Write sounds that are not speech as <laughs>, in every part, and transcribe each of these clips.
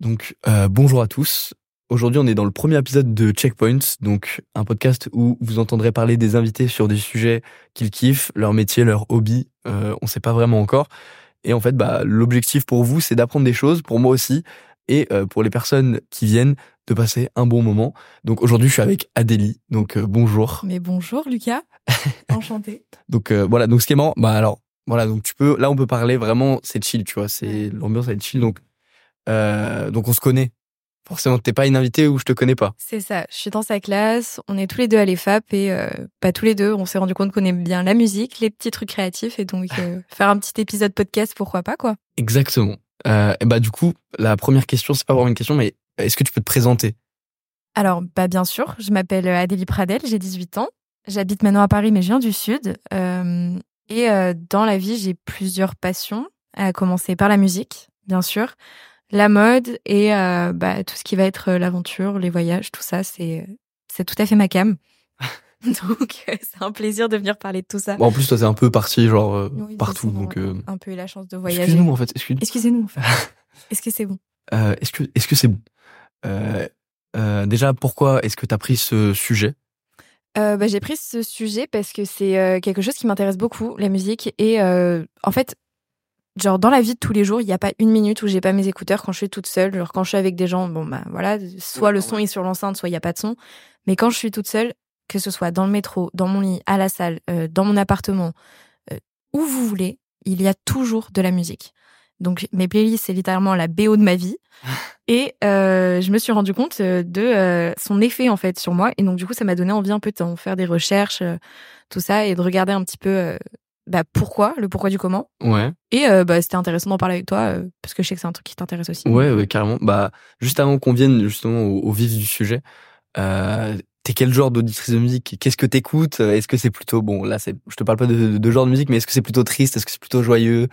Donc euh, bonjour à tous. Aujourd'hui, on est dans le premier épisode de Checkpoints, donc un podcast où vous entendrez parler des invités sur des sujets qu'ils kiffent, leur métier, leur hobby. Euh, on sait pas vraiment encore. Et en fait, bah, l'objectif pour vous, c'est d'apprendre des choses, pour moi aussi, et euh, pour les personnes qui viennent, de passer un bon moment. Donc aujourd'hui, je suis avec Adélie. Donc bonjour. Mais bonjour Lucas, <laughs> enchanté. Donc voilà. Donc ce qui est marrant, bah alors voilà. Donc tu peux, là, on peut parler vraiment. C'est chill, tu vois. C'est l'ambiance, elle est chill. Donc euh, donc on se connaît. Forcément, t'es pas une invitée ou je te connais pas. C'est ça, je suis dans sa classe, on est tous les deux à l'EFAP et euh, pas tous les deux, on s'est rendu compte qu'on aime bien la musique, les petits trucs créatifs et donc euh, <laughs> faire un petit épisode podcast, pourquoi pas quoi. Exactement. Euh, et bah du coup, la première question, c'est pas vraiment une question, mais est-ce que tu peux te présenter? Alors, bah bien sûr, je m'appelle Adélie Pradel, j'ai 18 ans, j'habite maintenant à Paris mais je viens du Sud et dans la vie j'ai plusieurs passions, à commencer par la musique, bien sûr, la mode et euh, bah, tout ce qui va être euh, l'aventure, les voyages, tout ça, c'est c'est tout à fait ma cam. <laughs> donc euh, c'est un plaisir de venir parler de tout ça. Bon, En plus, toi, t'es un peu parti genre euh, Oui, partout, donc. euh, un peu eu la chance de voyager. Excuse-nous en fait. Excuse. Excusez-nous. en fait. <laughs> Est-ce que c'est bon? Est-ce que est-ce que c'est bon? Déjà, pourquoi est-ce que t'as pris ce sujet? Bah, J'ai pris ce sujet parce que c'est quelque chose qui m'intéresse beaucoup, la musique. Et en fait, genre dans la vie de tous les jours, il n'y a pas une minute où j'ai pas mes écouteurs quand je suis toute seule. Genre quand je suis avec des gens, bon bah voilà, soit le son est sur l'enceinte, soit il y a pas de son. Mais quand je suis toute seule, que ce soit dans le métro, dans mon lit, à la salle, euh, dans mon appartement, euh, où vous voulez, il y a toujours de la musique. Donc mes playlists, c'est littéralement la BO de ma vie. <laughs> Et euh, je me suis rendu compte de son effet en fait sur moi. Et donc du coup, ça m'a donné envie un peu de faire des recherches, tout ça, et de regarder un petit peu bah, pourquoi, le pourquoi du comment. Ouais. Et euh, bah, c'était intéressant d'en parler avec toi euh, parce que je sais que c'est un truc qui t'intéresse aussi. Ouais, ouais, carrément. Bah, juste avant qu'on vienne justement au, au vif du sujet, euh, t'es quel genre d'auditrice de musique? Qu'est-ce que t'écoutes? Est-ce que c'est plutôt bon Là, c'est, je te parle pas de, de genre de musique, mais est-ce que c'est plutôt triste? Est-ce que c'est plutôt joyeux?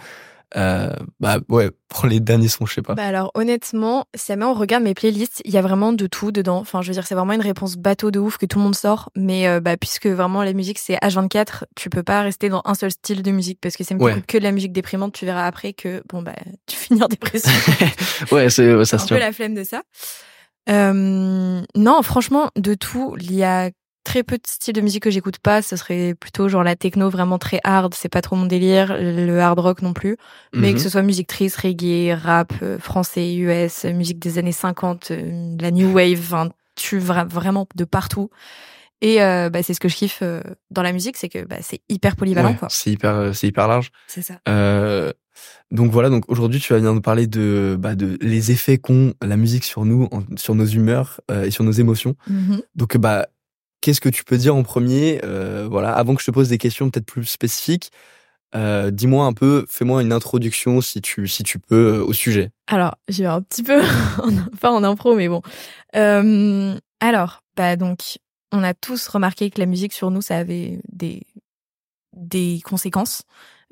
Euh, Bah ouais, prends les derniers sons, je sais pas. Bah alors honnêtement, si jamais on regarde mes playlists, il y a vraiment de tout dedans. Enfin, je veux dire, c'est vraiment une réponse bateau de ouf que tout le monde sort. Mais euh, bah puisque vraiment la musique c'est H24, tu peux pas rester dans un seul style de musique parce que c'est Ouais. que de la musique déprimante. Tu verras après que bon bah tu <laughs> finis en dépression. <laughs> ouais, c'est ouais, ça un peu la flemme de ça. Euh, non, franchement, de tout, il y a très peu de styles de musique que j'écoute pas. Ce serait plutôt genre la techno vraiment très hard, c'est pas trop mon délire. Le hard rock non plus. Mais Mhm. que ce soit musique triste, reggae, rap, euh, français, US, musique des années 50, euh, la new wave, enfin, tu vra- vraiment de partout. Et euh, bah, c'est ce que je kiffe dans la musique, c'est que bah, c'est hyper polyvalent. Ouais, c'est hyper, c'est hyper large. C'est ça. Euh, donc voilà, donc aujourd'hui tu vas venir nous parler de, bah, de les effets qu'ont la musique sur nous, en- sur nos humeurs euh, et sur nos émotions. Mhm. Donc bah qu'est-ce que tu peux dire en premier euh, Voilà, avant que je te pose des questions peut-être plus spécifiques, euh, dis-moi un peu, fais-moi une introduction si tu si tu peux euh, au sujet. Alors, j'ai un petit peu, <laughs> pas en impro, mais bon. Alors, bah donc, on a tous remarqué que la musique sur nous, ça avait des des conséquences.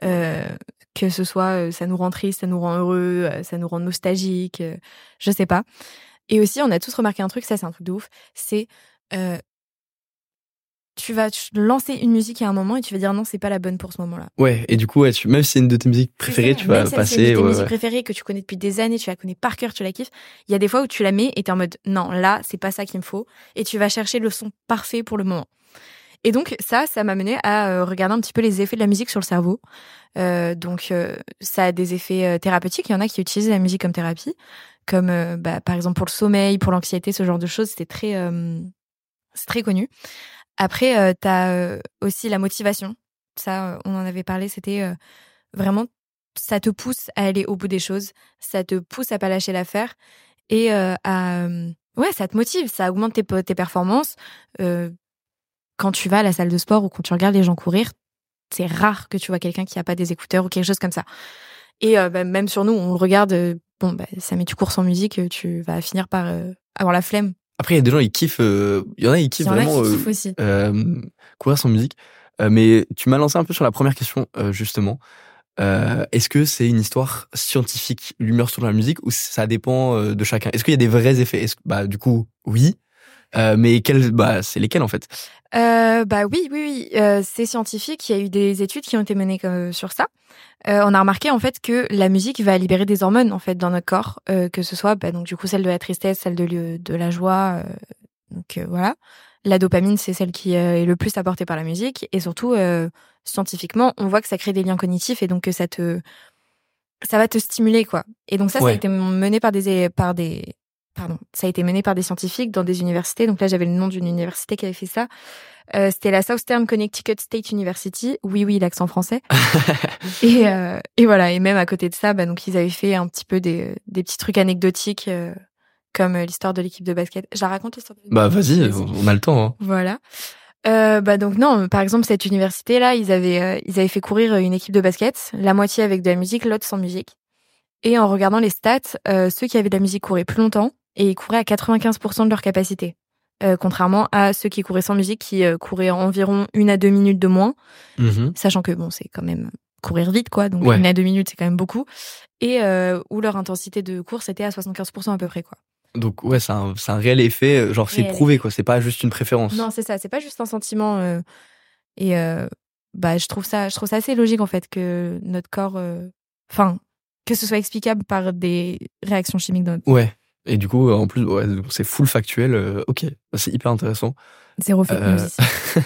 Que ce soit, ça nous rend triste, ça nous rend heureux, ça nous rend nostalgique, je sais pas. Et aussi, on a tous remarqué un truc, ça c'est un truc de ouf, c'est tu vas lancer une musique à un moment et tu vas dire non, c'est pas la bonne pour ce moment-là. Ouais, et du coup, ouais, tu, même si c'est une de tes musiques préférées, C'est ça. tu vas Même si c'est passer. une de tes ouais, musiques ouais. préférées que tu connais depuis des années, tu la connais par cœur, tu la kiffes. Il y a des fois où tu la mets et t'es en mode non, là, c'est pas ça qu'il me faut. Et tu vas chercher le son parfait pour le moment. Et donc, ça, ça m'a mené à euh, regarder un petit peu les effets de la musique sur le cerveau. Euh, donc, euh, ça a des effets thérapeutiques. Il y en a qui utilisent la musique comme thérapie, comme euh, bah, par exemple pour le sommeil, pour l'anxiété, ce genre de choses. C'était très, c'est très connu. Après, euh, t'as euh, aussi la motivation. Ça, euh, on en avait parlé. C'était vraiment, ça te pousse à aller au bout des choses. Ça te pousse à pas lâcher l'affaire et à, ouais, ça te motive. Ça augmente tes, tes performances. Quand tu vas à la salle de sport ou quand tu regardes les gens courir, c'est rare que tu vois quelqu'un qui a pas des écouteurs ou quelque chose comme ça. Et bah, même sur nous, on le regarde. bon, bah, ça met tu cours sans musique, tu vas finir par avoir la flemme. Après, il y a des gens ils kiffent. euh, Il y en a ils Il kiffent y en a vraiment qui euh, kiffent aussi. euh, courir sans musique. Euh, mais tu m'as lancé un peu sur la première question euh, justement. Euh, Est-ce que c'est une histoire scientifique l'humeur sur la musique ou ça dépend euh, de chacun? Est-ce qu'il y a des vrais effets? Bah du coup oui. Euh, mais quels, bah, c'est lesquels en fait? Euh, Bah oui, oui, oui. Euh, c'est scientifique. Il y a eu des études qui ont été menées sur ça. Euh, on a remarqué en fait que la musique va libérer des hormones en fait dans notre corps, que ce soit bah, donc du coup celle de la tristesse, celle de, de la joie. donc voilà. La dopamine, c'est celle qui est le plus apportée par la musique, et surtout scientifiquement, on voit que ça crée des liens cognitifs et donc que ça te ça va te stimuler quoi. Et donc ça, ça a été mené par des par des pardon, ça a été mené par des scientifiques dans des universités. Donc là, j'avais le nom d'une université qui avait fait ça. Euh, C'était la Southern Connecticut State University. Oui, oui, l'accent français. <laughs> et, euh, et voilà. Et même à côté de ça, bah, donc ils avaient fait un petit peu des, des petits trucs anecdotiques, euh, comme l'histoire de l'équipe de basket. Je la raconte l'histoire. de Bah vas-y, on a le temps. Hein. Voilà. Euh, bah donc non, par exemple cette université là, ils avaient euh, ils avaient fait courir une équipe de basket, la moitié avec de la musique, l'autre sans musique. Et en regardant les stats, euh, ceux qui avaient de la musique couraient plus longtemps et ils couraient à 95% de leur capacité. Euh, contrairement à ceux qui couraient sans musique qui euh, couraient environ une à deux minutes de moins, Mhm. sachant que bon c'est quand même courir vite quoi, donc Ouais. une à deux minutes c'est quand même beaucoup. Et euh, où leur intensité de course était à 75% à peu près quoi. Donc ouais, c'est un, réel effet. Genre c'est prouvé quoi. C'est pas juste une préférence. Non, c'est ça, c'est pas juste un sentiment. et bah, je trouve ça, je trouve ça assez logique en fait que notre corps, enfin, que ce soit explicable par des réactions chimiques dans notre Ouais. Et du coup, euh, en plus, ouais, c'est full factuel. euh, ok, Bah, c'est hyper intéressant. zéro fake Euh, news. <laughs>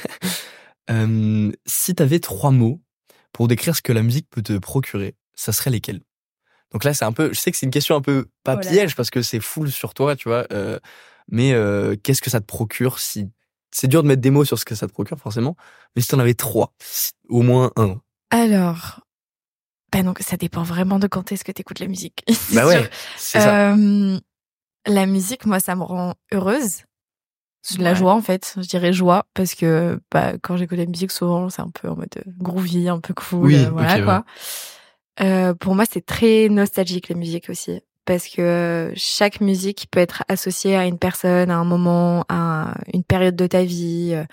Euh, si t'avais trois mots pour décrire ce que la musique peut te procurer, ça serait lesquels? Donc là, c'est un peu. Je sais que c'est une question un peu pas Oh piège parce que c'est full sur toi, tu vois. euh, mais euh, qu'est-ce que ça te procure si c'est dur de mettre des mots sur ce que ça te procure forcément. Mais si t'en avais trois, au moins un. Alors, bah donc ça dépend vraiment de quand est-ce que t'écoutes la musique. <laughs> Bah ouais, c'est ça. La musique, moi, ça me rend heureuse. C'est de la Ouais. joie en fait, je dirais joie parce que bah, quand j'écoute la musique souvent c'est un peu en mode euh, groovy, un peu cool, Oui, euh, voilà quoi. Euh, pour moi c'est très nostalgique la musique aussi parce que chaque musique peut être associée à une personne, à un moment, à une période de ta vie, euh,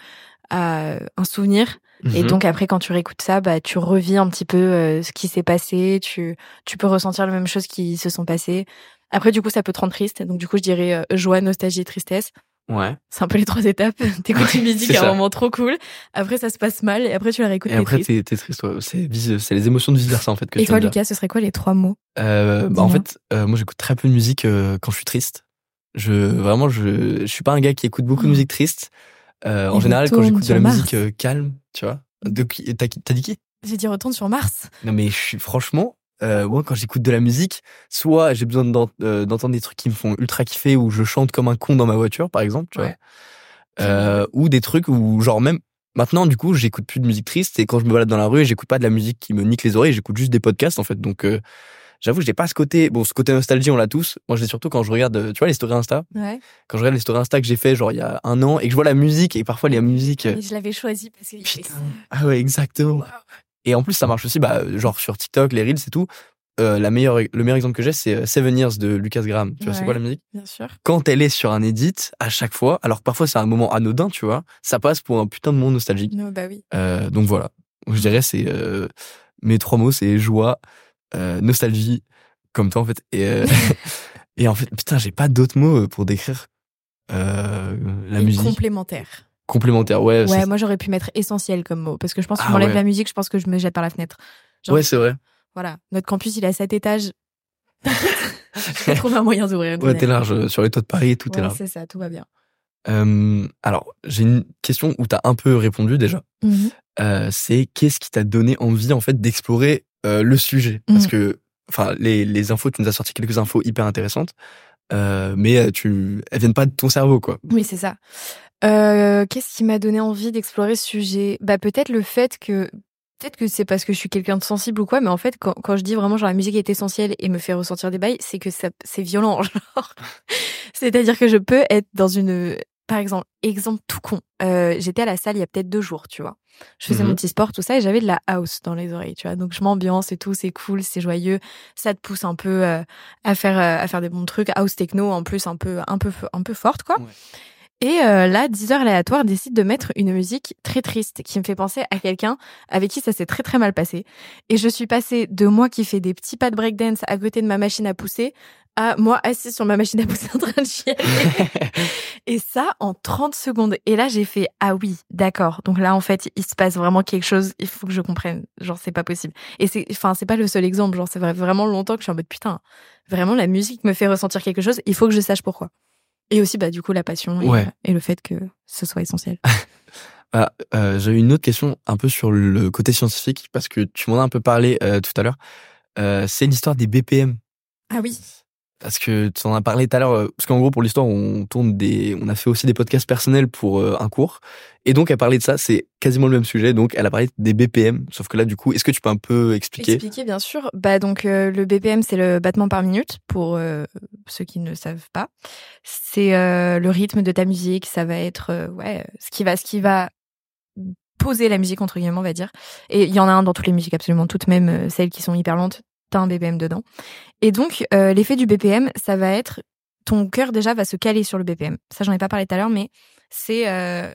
à un souvenir. Et Mhm. donc après quand tu réécoutes ça, bah tu revis un petit peu euh, ce qui s'est passé, tu tu peux ressentir les mêmes choses qui se sont passées. Après du coup ça peut te rendre triste, donc du coup je dirais euh, joie, nostalgie, tristesse. Ouais. C'est un peu les trois étapes. <laughs> T'écoutes une musique à un moment trop cool, après ça se passe mal et après tu la réécoutes Et t'es après, triste. t'es triste. ouais. C'est les émotions de vice versa en fait que Et toi. Lucas, ce serait quoi les trois mots? Euh, bah, en fait, euh, moi j'écoute très peu de musique euh, quand je suis triste. Je vraiment, je, je suis pas un gars qui écoute beaucoup de Oh. musique triste. En général, quand j'écoute de la Mars. musique calme, tu vois. T'as dit qui? J'ai dit retourne sur Mars. Non mais je suis franchement, euh, moi quand j'écoute de la musique, soit j'ai besoin euh, d'entendre des trucs qui me font ultra kiffer ou je chante comme un con dans ma voiture, par exemple, tu Ouais. vois. Euh, ou des trucs où genre même maintenant du coup j'écoute plus de musique triste et quand je me balade dans la rue j'écoute pas de la musique qui me nique les oreilles j'écoute juste des podcasts en fait donc euh, j'avoue j'ai pas ce côté bon ce côté nostalgie on l'a tous moi j'ai surtout quand je regarde euh, tu vois les stories Insta Ouais. quand je regarde les stories Insta que j'ai fait genre il y a un an et que je vois la musique et parfois la musique Et je l'avais choisi parce que putain <laughs> ah ouais exactement Wow. Et en plus ça marche aussi bah genre sur TikTok les reels et tout. Euh, la meilleure le meilleur exemple que j'ai c'est euh, Seven Years de Lucas Graham. Tu vois c'est quoi la musique? Bien sûr. quand elle est sur un edit à chaque fois alors que parfois c'est un moment anodin tu vois ça passe pour un putain de monde nostalgique. Bah oui. euh, donc voilà. Je dirais c'est euh, mes trois mots c'est joie euh, nostalgie comme toi en fait. Et euh, <laughs> et en fait putain j'ai pas d'autres mots euh, pour décrire euh, la Et musique. complémentaire. Complémentaire ouais Ouais, moi j'aurais pu mettre essentiel comme mot parce que je pense que Ah m'enlève ouais. la musique, je pense que je me jette par la fenêtre. genre- ouais c'est vrai Voilà, notre campus il a sept étages. <laughs> je vais trouver un moyen d'ouvrir ouais t'es large euh, sur les toits de Paris tout est Ouais, large c'est ça, tout va bien. Euh, alors j'ai une question où t'as un peu répondu déjà Mhm. euh, c'est qu'est-ce qui t'a donné envie en fait d'explorer euh, le sujet? Parce Mhm. que enfin les, les infos tu nous as sorti quelques infos hyper intéressantes euh, mais tu elles viennent pas de ton cerveau quoi Oui, c'est ça. Euh, Qu'est-ce qui m'a donné envie d'explorer ce sujet? Bah peut-être le fait que peut-être que c'est parce que je suis quelqu'un de sensible ou quoi, mais en fait quand, quand je dis vraiment genre la musique est essentielle et me fait ressentir des bails, c'est que ça c'est violent <laughs> genre. C'est-à-dire que je peux être dans une par exemple, exemple tout con. Euh, j'étais à la salle il y a peut-être deux jours, tu vois. Je faisais mon petit sport, tout ça, et j'avais de la house dans les oreilles, tu vois. Donc je m'ambiance et tout, c'est cool, c'est joyeux. Ça te pousse un peu euh, à faire euh, à faire des bons trucs. House techno en plus un peu un peu un peu forte, quoi. Ouais. Et euh, là, 10 heures aléatoires décide de mettre une musique très triste qui me fait penser à quelqu'un avec qui ça s'est très très mal passé. Et je suis passée de moi qui fais des petits pas de breakdance à côté de ma machine à pousser à moi assise sur ma machine à pousser en train de chialer. <laughs> et ça en 30 secondes. Et là, j'ai fait ah oui, d'accord. Donc là, en fait, il se passe vraiment quelque chose. Il faut que je comprenne. Genre, c'est pas possible. Et c'est, enfin, c'est pas le seul exemple. Genre, c'est vraiment longtemps que je suis en mode putain. Vraiment, la musique me fait ressentir quelque chose. Il faut que je sache pourquoi. Et aussi, bah, du coup, la passion et, le fait que ce soit essentiel. <laughs> ah, euh, J'ai une autre question un peu sur le côté scientifique parce que tu m'en as un peu parlé euh, tout à l'heure. Euh, c'est l'histoire des BPM. Ah oui parce que tu en as parlé tout à l'heure, euh, parce qu'en gros pour l'histoire on tourne des, on a fait aussi des podcasts personnels pour euh, un cours, et donc elle parlait de ça, c'est quasiment le même sujet, donc elle a parlé des BPM, sauf que là du coup, est-ce que tu peux un peu expliquer? Expliquer bien sûr. Bah donc euh, le BPM c'est le battement par minute pour ceux qui ne savent pas. C'est le rythme de ta musique, ça va être ouais ce qui va, ce qui va poser la musique entre guillemets on va dire. Et il y en a un dans toutes les musiques absolument toutes, même celles qui sont hyper lentes t'as un BPM dedans. Et donc, euh, l'effet du BPM, ça va être ton cœur déjà va se caler sur le BPM. Ça, j'en ai pas parlé tout à l'heure, mais c'est euh,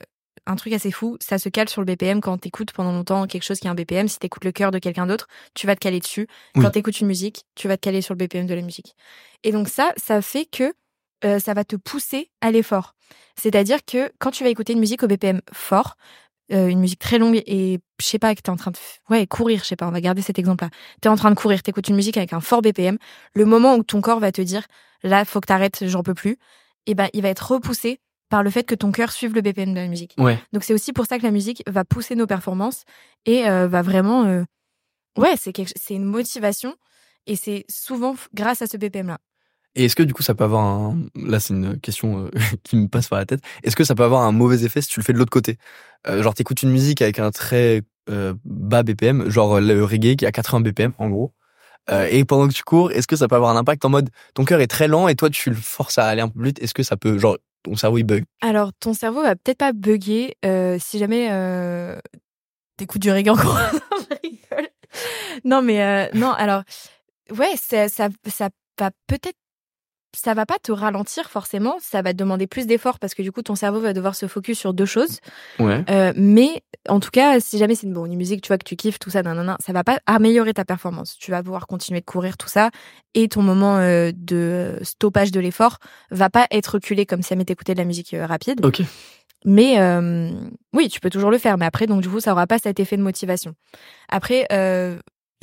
un truc assez fou. Ça se cale sur le BPM quand t'écoutes pendant longtemps quelque chose qui a un BPM. Si t'écoutes le cœur de quelqu'un d'autre, tu vas te caler dessus. Quand t'écoutes une musique, tu vas te caler sur le BPM de la musique. Et donc ça, ça fait que euh, ça va te pousser à l'effort. C'est-à-dire que quand tu vas écouter une musique au BPM fort, euh, une musique très longue et je sais pas que tu es en train de ouais courir je sais pas on va garder cet exemple là tu es en train de courir t'écoutes une musique avec un fort BPM le moment où ton corps va te dire là faut que t'arrêtes j'en peux plus et eh ben il va être repoussé par le fait que ton cœur suive le BPM de la musique. Donc c'est aussi pour ça que la musique va pousser nos performances et euh, va vraiment euh, ouais c'est c'est une motivation et c'est souvent grâce à ce BPM là et est-ce que du coup ça peut avoir un... Là c'est une question euh, <laughs> qui me passe par la tête. Est-ce que ça peut avoir un mauvais effet si tu le fais de l'autre côté? Euh, Genre t'écoutes une musique avec un très euh, bas BPM, genre le reggae qui a 80 BPM en gros. et pendant que tu cours, est-ce que ça peut avoir un impact en mode ton cœur est très lent et toi tu le forces à aller un peu plus vite? Est-ce que ça peut, genre ton cerveau il bug? Alors ton cerveau va peut-être pas bugger si jamais t'écoutes du reggae encore. <laughs> non mais non alors ouais ça va peut-être ça va pas te ralentir forcément, ça va te demander plus d'efforts parce que du coup ton cerveau va devoir se focus sur deux choses. Ouais. Euh, mais en tout cas, si jamais c'est une bonne musique, tu vois que tu kiffes tout ça, nan, ça va pas améliorer ta performance. Tu vas pouvoir continuer de courir tout ça et ton moment euh, de stoppage de l'effort va pas être reculé comme si ça m'était écouté de la musique euh, rapide. Ok. Mais euh, oui, tu peux toujours le faire, mais après donc du coup ça aura pas cet effet de motivation. Après, euh,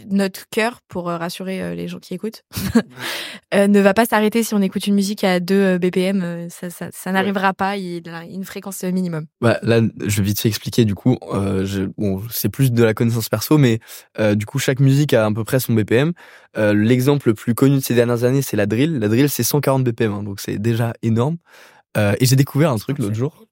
notre cœur, pour euh, rassurer euh, les gens qui écoutent, <laughs> euh, ne va pas s'arrêter si on écoute une musique à 2 BPM. Ça, ça, ça n'arrivera pas. Il a une fréquence minimum. Bah, là, je vais vite fait expliquer. Du coup, je, bon, c'est plus de la connaissance perso, mais du coup, chaque musique a à peu près son BPM. L'exemple le plus connu de ces dernières années, c'est la drill. La drill, c'est 140 BPM, hein, donc c'est déjà énorme. et j'ai découvert un truc l'autre jour.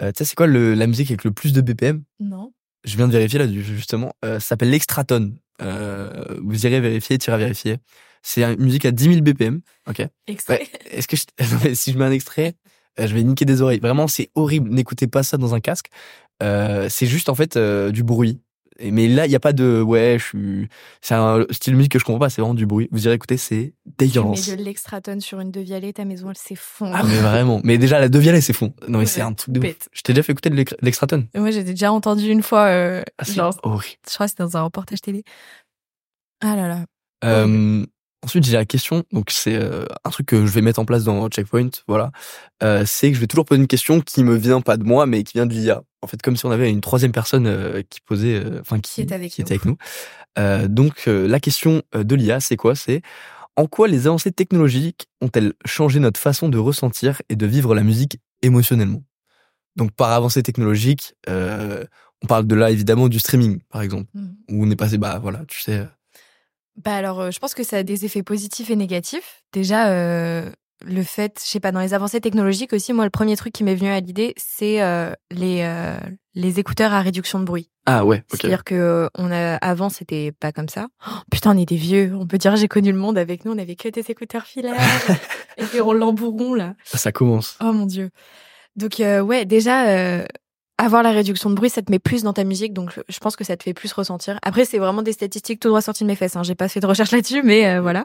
tu sais, c'est quoi le, la musique avec le plus de BPM Non. Je viens de vérifier là, justement. ça s'appelle l'extraton. Euh, vous irez vérifier, tu iras vérifier. C'est une musique à 10 000 BPM. Ok. Extrait. Est-ce que <laughs> si je mets un extrait, euh, je vais niquer des oreilles. Vraiment, c'est horrible. N'écoutez pas ça dans un casque. Euh, c'est juste en fait euh, du bruit mais là, il n'y a pas de ouais, je suis. C'est un style de musique que je comprends pas. C'est vraiment du bruit. Vous irez écouter, c'est dégueulasse. Tu mets de l'extratone sur une devialet, ta maison elle s'effondre. Ah mais vraiment. Mais déjà la devialet c'est fond. Non mais c'est un truc de. Ouf. Je t'ai déjà fait écouter de l'extratone. Moi j'ai déjà entendu une fois. Euh, ah, genre, horrible. Je crois que c'était dans un reportage télé. Ah là là. Euh, Ensuite, j'ai la question, donc c'est euh, un truc que je vais mettre en place dans Checkpoint, voilà. Euh, c'est que je vais toujours poser une question qui me vient pas de moi, mais qui vient de l'IA. En fait, comme si on avait une troisième personne euh, qui posait, enfin qui, est avec qui était avec nous. donc, la question de l'IA, c'est quoi? C'est en quoi les avancées technologiques ont-elles changé notre façon de ressentir et de vivre la musique émotionnellement? Donc, par avancée technologique, on parle de là évidemment du streaming, par exemple, mmh. où on est passé, bah voilà, tu sais bah alors, euh, je pense que ça a des effets positifs et négatifs. Déjà, euh, le fait, je sais pas, dans les avancées technologiques aussi, moi, le premier truc qui m'est venu à l'idée, c'est euh, les les écouteurs à réduction de bruit. Ah ouais, ok. C'est-à-dire que on a avant, c'était pas comme ça. Oh, putain, on est des vieux. On peut dire j'ai connu le monde avec nous. On avait que des écouteurs filaires <laughs> et puis on l'embouron là. Ça commence. Oh mon dieu. Donc ouais, déjà avoir la réduction de bruit, ça te met plus dans ta musique, donc je pense que ça te fait plus ressentir. Après, c'est vraiment des statistiques tout droit sorties de mes fesses. Hein. J'ai pas fait de recherche là-dessus, mais euh, voilà.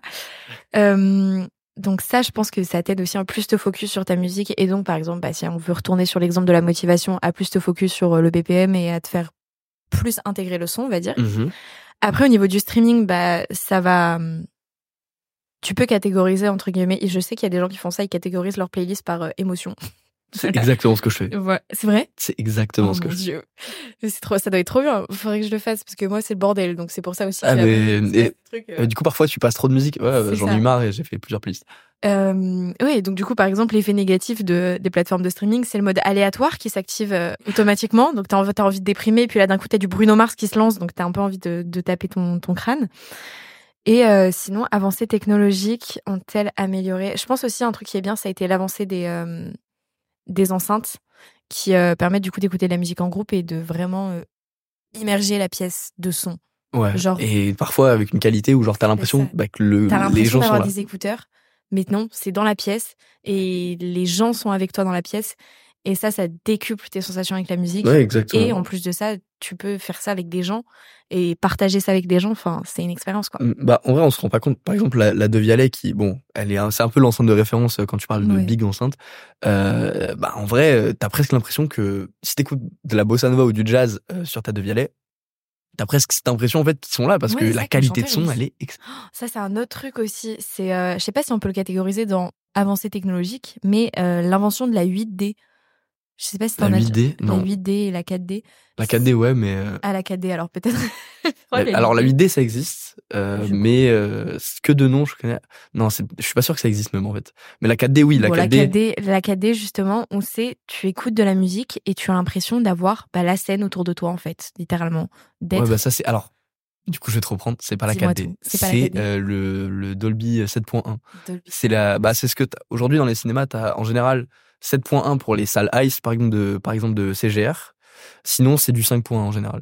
Euh, donc ça, je pense que ça t'aide aussi à plus te focus sur ta musique. Et donc, par exemple, bah, si on veut retourner sur l'exemple de la motivation, à plus te focus sur euh, le BPM et à te faire plus intégrer le son, on va dire. Mm-hmm. Après, au niveau du streaming, bah ça va tu peux catégoriser entre guillemets. Et je sais qu'il y a des gens qui font ça, ils catégorisent leur playlist par euh, émotion. C'est exactement ce que je fais. Ouais, c'est vrai? C'est exactement Oh ce que mon je fais. Dieu. Mais C'est trop, ça doit être trop bien. Faudrait que je le fasse parce que moi c'est le bordel, donc c'est pour ça aussi. Ah, mais- et- truc, euh. Euh, du coup, parfois, tu passes trop de musique. Ouais, j'en ai marre et j'ai fait plusieurs playlists. Euh, oui, donc du coup, par exemple, l'effet négatif de, des plateformes de streaming, c'est le mode aléatoire qui s'active euh, automatiquement. Donc, t'as envie, t'as envie de déprimer, puis là, d'un coup, t'as du Bruno Mars qui se lance, donc t'as un peu envie de, de taper ton, ton crâne. Et euh, sinon, avancées technologiques ont-elles amélioré? Je pense aussi un truc qui est bien, ça a été l'avancée des euh, des enceintes qui euh, permettent du coup d'écouter de la musique en groupe et de vraiment euh, immerger la pièce de son. Ouais. Genre- Et parfois, avec une qualité où, genre, t'as l'impression bah, que le, T'as les l'impression gens sont là. des écouteurs, mais non, c'est dans la pièce et les gens sont avec toi dans la pièce. Et ça, ça décuple tes sensations avec la musique. Ouais, et en plus de ça, tu peux faire ça avec des gens et partager ça avec des gens. Enfin, c'est une expérience, quoi. Mm, Bah, en vrai, on se rend pas compte. Par exemple, la, la De Vialet, qui, bon, elle est, c'est un peu l'enceinte de référence euh, quand tu parles de Ouais. big enceinte. Euh, bah, en vrai, euh, t'as presque l'impression que si t'écoutes de la bossa nova ou du jazz euh, sur ta De Vialet, t'as presque cette impression, en fait, qu'ils sont là parce Ouais, que la ça, qualité de son, elle est ex- Ça, c'est un autre truc aussi. C'est, euh, je sais pas si on peut le catégoriser dans avancée technologique, mais l'invention de la 8D. Je sais pas si la t'en as 8D. la Non. 8D et la 4D. La 4D, ouais, mais, euh, Ah, la 4D, alors peut-être. <laughs> Alors la 8D. 8D, ça existe, euh, mais euh, que de nom, je connais. Non, je suis pas sûr que ça existe même, en fait. Mais la 4D, oui, la Bon, 4D. la 4D, la 4D, justement, on sait, tu écoutes de la musique et tu as l'impression d'avoir bah, la scène autour de toi, en fait, littéralement. Ouais, bah ça c'est alors. Du coup, je vais te reprendre. C'est pas la Dis-moi 4D. tout. C'est pas la C'est 4D. euh, le, le Dolby 7.1. Dolby. C'est la, bah c'est ce que aujourd'hui dans les cinémas, t'as en général 7.1 pour les salles Ice, par exemple de, par exemple de CGR. Sinon, c'est du 5.1 en général.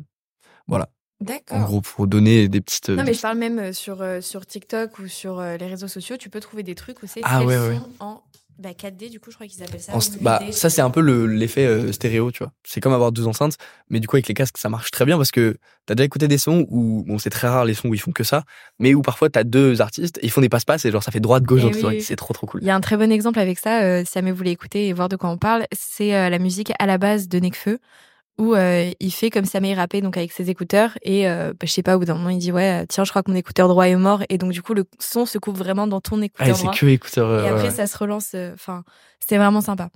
Voilà. En D'accord. gros, pour donner des petites. Non, des mais je parle même euh, sur, euh, sur TikTok ou sur euh, les réseaux sociaux, tu peux trouver des trucs où c'est Ah, ouais, ouais. en bah, 4D, du coup, je crois qu'ils appellent ça. En bah, 8D. ça, c'est un peu le- l'effet euh, stéréo, tu vois. C'est comme avoir deux enceintes, mais du coup, avec les casques, ça marche très bien parce que t'as déjà écouté des sons où, bon, c'est très rare les sons où ils font que ça, mais où parfois t'as deux artistes, et ils font des passe-passe et genre ça fait droite-gauche Eh oui, oui. C'est trop trop cool. Il y a un très bon exemple avec ça, euh, si jamais vous voulez écouter et voir de quoi on parle. C'est euh, la musique à la base de Nekfeu, où euh, il fait comme ça, il rappait donc avec ses écouteurs. Et euh, bah, je sais pas, au bout d'un moment, il dit Ouais, euh, tiens, je crois que mon écouteur droit est mort. Et donc, du coup, le son se coupe vraiment dans ton Ah, écouteur c'est droit. que écouteur. euh, Et après, ouais. ça se relance. Enfin, c'est vraiment sympa.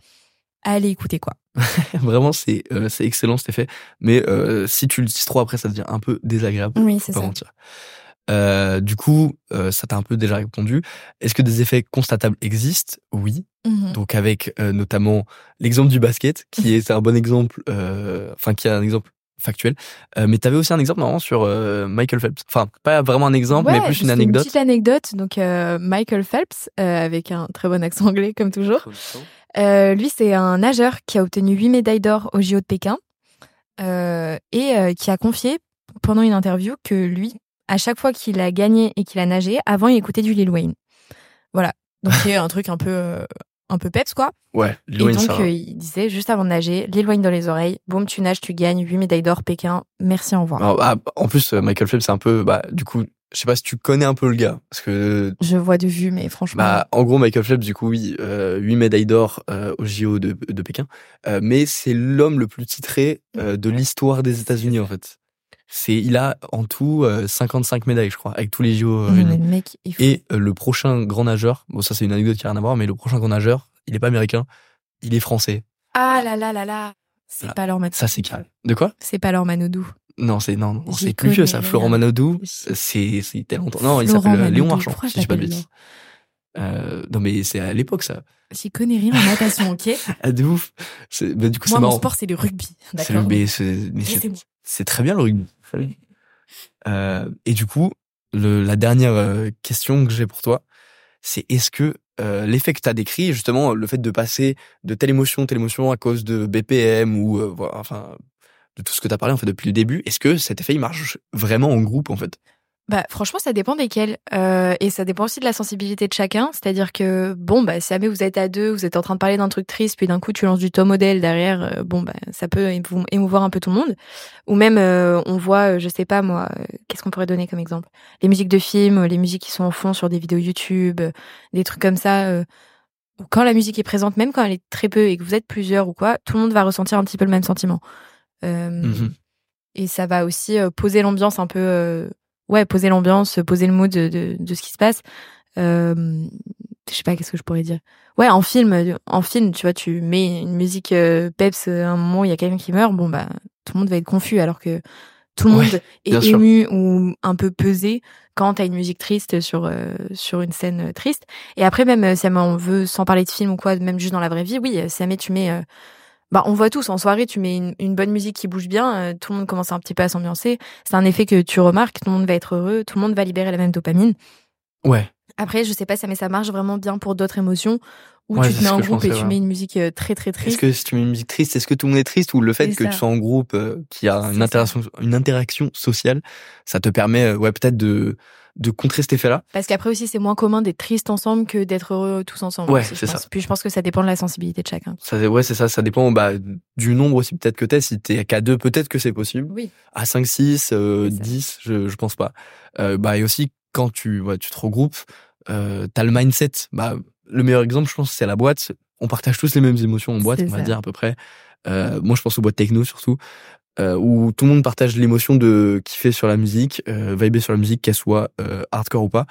Allez écouter, quoi. <laughs> Vraiment, c'est c'est excellent cet effet. Mais si tu l'utilises trop après, ça devient un peu désagréable. Oui, c'est ça. mentir. Euh, du coup, euh, ça t'a un peu déjà répondu. Est-ce que des effets constatables existent? Oui. Mhm. Donc avec euh, notamment l'exemple du basket, qui est un bon exemple, euh, enfin qui est un exemple factuel. Euh, mais t'avais aussi un exemple normalement sur euh, Michael Phelps. Enfin, pas vraiment un exemple, mais plus une anecdote. petite anecdote. Donc, euh, Michael Phelps, euh, avec un très bon accent anglais, comme toujours. Euh, lui, c'est un nageur qui a obtenu 8 médailles d'or au JO de Pékin euh, et euh, qui a confié pendant une interview que lui, à chaque fois qu'il a gagné et qu'il a nagé, avant, il écoutait du Lil Wayne. Voilà. Donc, c'est un truc un peu, euh, un peu peps, quoi. Ouais, Lil et Wayne, donc, ça. euh, il disait, juste avant de nager, Lil Wayne dans les oreilles, boum, tu nages, tu gagnes, 8 médailles d'or, Pékin, merci, au revoir. Alors, ah, en plus, euh, Michael Phelps, c'est un peu, bah, du coup, je sais pas si tu connais un peu le gars, parce que Je vois de vue, mais franchement. Bah, en gros, Michael Phelps, du coup, oui, euh, 8 médailles d'or euh, au JO de, de Pékin, Euh, mais c'est l'homme le plus titré de l'histoire des États-Unis, en fait. C'est, il a en tout euh, 55 médailles, je crois, avec tous les JO euh, réunis. mec. Et euh, le prochain grand nageur, bon, ça c'est une anecdote qui a rien à voir, mais le prochain grand nageur, il est pas américain, il est français. Ah là là là là C'est Voilà. pas leur Manodou. Ça c'est calme. De quoi? C'est pas leur Manodou. Non, c'est non, c'est plus vieux ça. Florent. Manodou, c'est c'est tellement longtemps. Non, il s'appelle euh, Léon. Marchand. Je Si je dis pas de bêtises. Euh, non mais c'est à l'époque ça. J'y connais rien en natation, ok? <laughs> Ah, de ouf. Bah, du coup, Moi, mon marrant. sport, c'est le rugby. C'est le- D'accord mais c'est très bien le rugby. Euh, et du coup, la dernière euh, question que j'ai pour toi, c'est est-ce que euh, l'effet que tu as décrit, justement, le fait de passer de telle émotion, telle émotion à cause de BPM ou voilà, enfin de tout ce que tu as parlé en fait depuis le début, est-ce que cet effet il marche vraiment en groupe en fait? Bah, franchement, ça dépend desquels. Euh, et ça dépend aussi de la sensibilité de chacun. C'est-à-dire que, bon, bah, si jamais vous êtes à deux, vous êtes en train de parler d'un truc triste, puis d'un coup, tu lances du top modèle derrière, euh, bon, bah, ça peut émou- émouvoir un peu tout le monde. Ou même, euh, on voit, euh, je sais pas, moi, euh, qu'est-ce qu'on pourrait donner comme exemple? Les musiques de films, les musiques qui sont en fond sur des vidéos YouTube, des trucs comme ça, quand la musique est présente, même quand elle est très peu et que vous êtes plusieurs ou quoi, tout le monde va ressentir un petit peu le même sentiment. Euh, Mhm. Et ça va aussi poser l'ambiance un peu, euh, ouais, poser l'ambiance, poser le mood de, de, de ce qui se passe. Euh, je sais pas qu'est-ce que je pourrais dire? Ouais, en film, en film, tu vois, tu mets une musique euh, peps à un moment, il y a quelqu'un qui meurt, bon bah tout le monde va être confus alors que tout le monde est sûr. ému ou un peu pesé quand t'as une musique triste sur euh, sur une scène euh, triste. Et après même euh, si on veut sans parler de film ou quoi, même juste dans la vraie vie, oui, euh, si jamais tu mets euh, bah on voit tous en soirée, tu mets une, une bonne musique qui bouge bien, euh, tout le monde commence un petit peu à s'ambiancer. C'est un effet que tu remarques, tout le monde va être heureux, tout le monde va libérer la même dopamine. Ouais. Après, je sais pas ça mais ça marche vraiment bien pour d'autres émotions où Ouais, tu te mets en groupe et tu mets une musique euh, très très Est-ce triste. que si tu mets une musique triste, est-ce que tout le monde est triste ou le fait que ça. tu sois en groupe, euh, qu'il y a une interaction, une interaction sociale, ça te permet, euh, ouais, peut-être de de contrer cet effet-là. Parce qu'après aussi, c'est moins commun d'être triste ensemble que d'être heureux tous ensemble. Ouais, c'est ça. Puis je pense que ça dépend de la sensibilité de chacun. Ça, ouais, c'est ça. Ça dépend bah, du nombre aussi peut-être que t'es. Si t'es qu'à deux, peut-être que c'est possible. Oui. À 5, 6, euh, C'est ça. 10, je, je pense pas. Euh, bah, et aussi, quand tu, ouais, tu te regroupes, euh, t'as le mindset. Bah, le meilleur exemple, je pense, c'est la boîte. On partage tous les mêmes émotions en boîte, on va ça. dire à peu près. Euh, moi, je pense aux boîtes techno surtout, euh, où tout le monde partage l'émotion de kiffer sur la musique, euh, vibrer sur la musique, qu'elle soit euh, hardcore ou pas.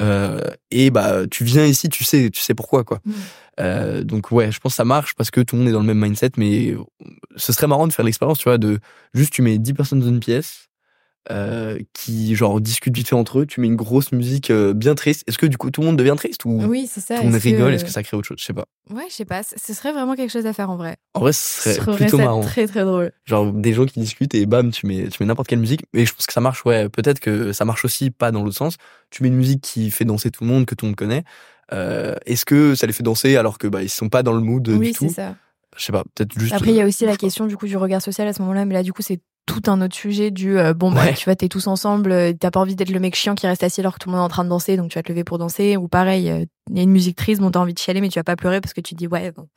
Euh, et bah, tu viens ici, tu sais, tu sais pourquoi, quoi. Mm. Euh, donc ouais, je pense que ça marche parce que tout le monde est dans le même mindset, mais ce serait marrant de faire l'expérience, tu vois, de juste tu mets 10 personnes dans une pièce euh, qui genre discutent vite fait entre eux, tu mets une grosse musique euh, bien triste. Est-ce que du coup tout le monde devient triste ou Oui, c'est ça. tout le monde Est-ce que- rigole Est-ce que ça crée autre chose? Je sais pas. Ouais, je sais pas. C- Ce serait vraiment quelque chose à faire en vrai. En vrai, ce serait trouverais plutôt ça marrant. très très drôle. Genre des gens qui discutent et bam, tu mets, tu mets n'importe quelle musique. Mais je pense que ça marche, ouais. Peut-être que ça marche aussi pas dans l'autre sens. Tu mets une musique qui fait danser tout le monde, que tout le monde connaît. Euh, Est-ce que ça les fait danser alors que bah ils sont pas dans le mood oui, du c'est tout? ça. Je sais pas. Peut-être juste. Après, il y a aussi la question du coup du regard social à ce moment-là, mais là du coup c'est tout un autre sujet du euh, bon bah Ouais. tu vois t'es tous ensemble, euh, t'as pas envie d'être le mec chiant qui reste assis alors que tout le monde est en train de danser, donc tu vas te lever pour danser ou pareil, euh, il y a une musique triste, bon t'as envie de chialer mais tu vas pas pleurer parce que tu te dis ouais bon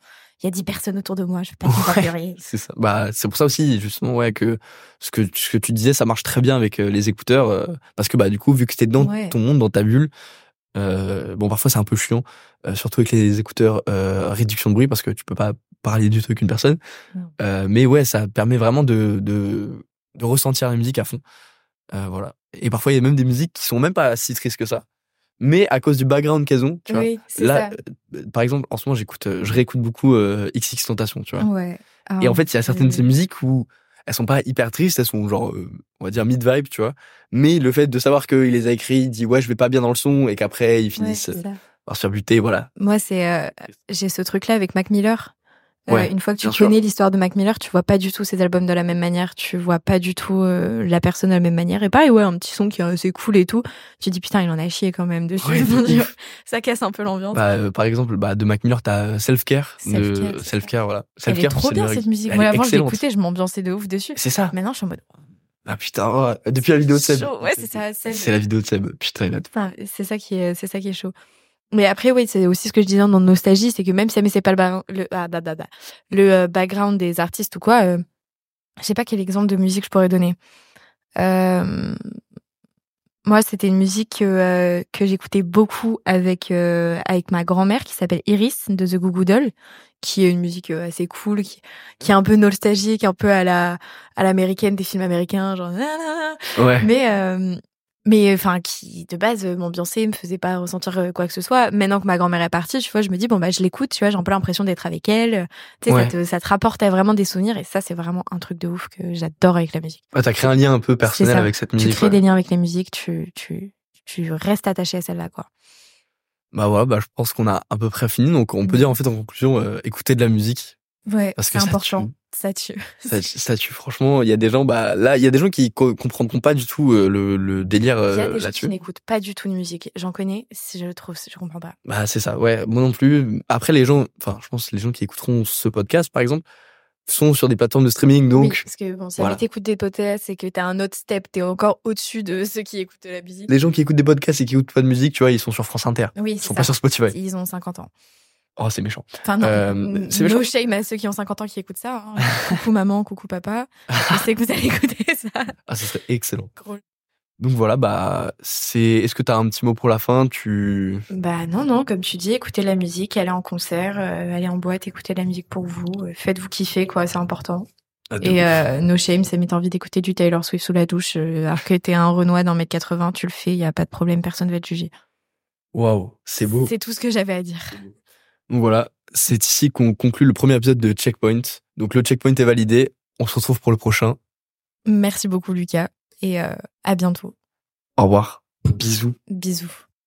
il y a dix personnes autour de moi, je vais pas Ouais. pleurer. C'est ça. Bah, c'est pour ça aussi, justement, ouais, que ce que, ce que tu disais, ça marche très bien avec les écouteurs, parce que bah, du coup, vu que t'es dans Ouais. ton monde, dans ta bulle, euh, bon, parfois c'est un peu chiant, euh, surtout avec les écouteurs euh, réduction de bruit, parce que tu peux pas parler du tout avec une personne. Mais ouais, ça permet vraiment de, de, de ressentir la musique à fond. Voilà. Et parfois, il y a même des musiques qui sont même pas si tristes que ça, mais à cause du background qu'elles ont, tu vois. Oui, Là, par exemple, en ce moment, j'écoute, je réécoute beaucoup XX Tentation, tu vois. Ouais. Ah, Et en fait, il y a certaines de ces musiques où elles sont pas hyper tristes, elles sont genre, euh, on va dire mid-vibe, tu vois. Mais le fait de savoir qu'il les a écrits, il dit ouais, je vais pas bien dans le son, et qu'après ils finissent par se faire buter, voilà. Moi, c'est euh, j'ai ce truc-là avec Mac Miller. Euh, Ouais, une fois que tu bien connais l'histoire de Mac Miller, tu vois pas du tout ses albums de la même manière, tu vois pas du tout euh, la personne de la même manière. Et pareil, ouais, un petit son qui est assez cool et tout. Tu dis putain, il en a chié quand même dessus. Ouais, de. <laughs> Ça casse un peu l'ambiance. Bah, euh, par exemple, bah, de Mac Miller, t'as Self Care, Self-Care, de c'est Self Care, voilà. Elle Self est Care, trop c'est bien le- cette musique. elle Moi, est avant, je l'écoutais, je m'ambiançais de ouf dessus. C'est ça. Maintenant, je suis en mode. Ah putain, oh, depuis la vidéo de Seb. Chaud. Ouais, c'est ça. C'est la vidéo de Seb. Putain, il a c'est ça qui est, c'est ça qui est chaud. Mais après, oui, c'est aussi ce que je disais dans Nostalgie, c'est que même si mais c'est pas le, ba- le, ah, bah, bah, le euh, background des artistes ou quoi, euh, je sais pas quel exemple de musique je pourrais donner. Euh, moi, c'était une musique que, euh, que j'écoutais beaucoup avec, euh, avec ma grand-mère qui s'appelle Iris de The Goo Goo Doll, qui est une musique euh, assez cool, qui, qui est un peu nostalgique, un peu à la, à l'américaine des films américains, genre. Ouais. mais mais enfin qui de base euh, m'ambiançait me faisait pas ressentir euh, quoi que ce soit maintenant que ma grand-mère est partie tu vois je me dis bon bah je l'écoute tu vois j'ai un peu l'impression d'être avec elle tu sais Ouais. ça, te, ça te rapporte à vraiment des souvenirs et ça c'est vraiment un truc de ouf que j'adore avec la musique Ah, t'as créé un lien un peu personnel avec cette tu musique. crées ouais. des liens avec les musiques tu tu tu restes attaché à celle-là quoi Bah voilà, bah, je pense qu'on a à peu près fini. Donc on peut dire en fait en conclusion, euh, écoutez de la musique. ouais Parce que c'est important. Ça tue <laughs> Ça, ça tue franchement. Il y a des gens, bah là, il y a des gens qui co- comprendront pas du tout euh, le, le délire il y a euh, des gens qui là-dessus. n'écoutent pas du tout de musique j'en connais si je le trouve je comprends pas Bah c'est ça. Ouais, moi non plus. Après les gens, enfin je pense que les gens qui écouteront ce podcast par exemple sont sur des plateformes de streaming Oui, donc parce que bon si voilà. t'écoutes des podcasts et que t'as un autre step t'es encore au-dessus de ceux qui écoutent de la musique les gens qui écoutent des podcasts et qui écoutent pas de musique, tu vois, ils sont sur France Inter. oui Ils sont ça. pas sur Spotify. Ils ont 50 ans. Oh c'est méchant. Enfin non, Euh, c'est no méchant. shame à ceux qui ont 50 ans qui écoutent ça. hein. coucou maman, coucou papa. Je sais que vous allez écouter ça. Ah ça serait excellent. Donc voilà, bah c'est. Est-ce que t'as un petit mot pour la fin? Tu. Bah non, non, comme tu dis, écoutez la musique, allez en concert, euh, allez en boîte, écoutez la musique pour vous, euh, faites-vous kiffer, quoi, c'est important. Ah, Et euh, no shame, ça m'est envie d'écouter du Taylor Swift sous la douche, euh, alors que t'es un Renoir d'un mètre 80, tu le fais, y a pas de problème, personne va te juger. Waouh, c'est beau. C'est tout ce que j'avais à dire. Donc voilà, c'est ici qu'on conclut le premier épisode de Checkpoint. Donc le checkpoint est validé. On se retrouve pour le prochain. Merci beaucoup Lucas et euh, à bientôt. Au revoir. Bisous. Bisous.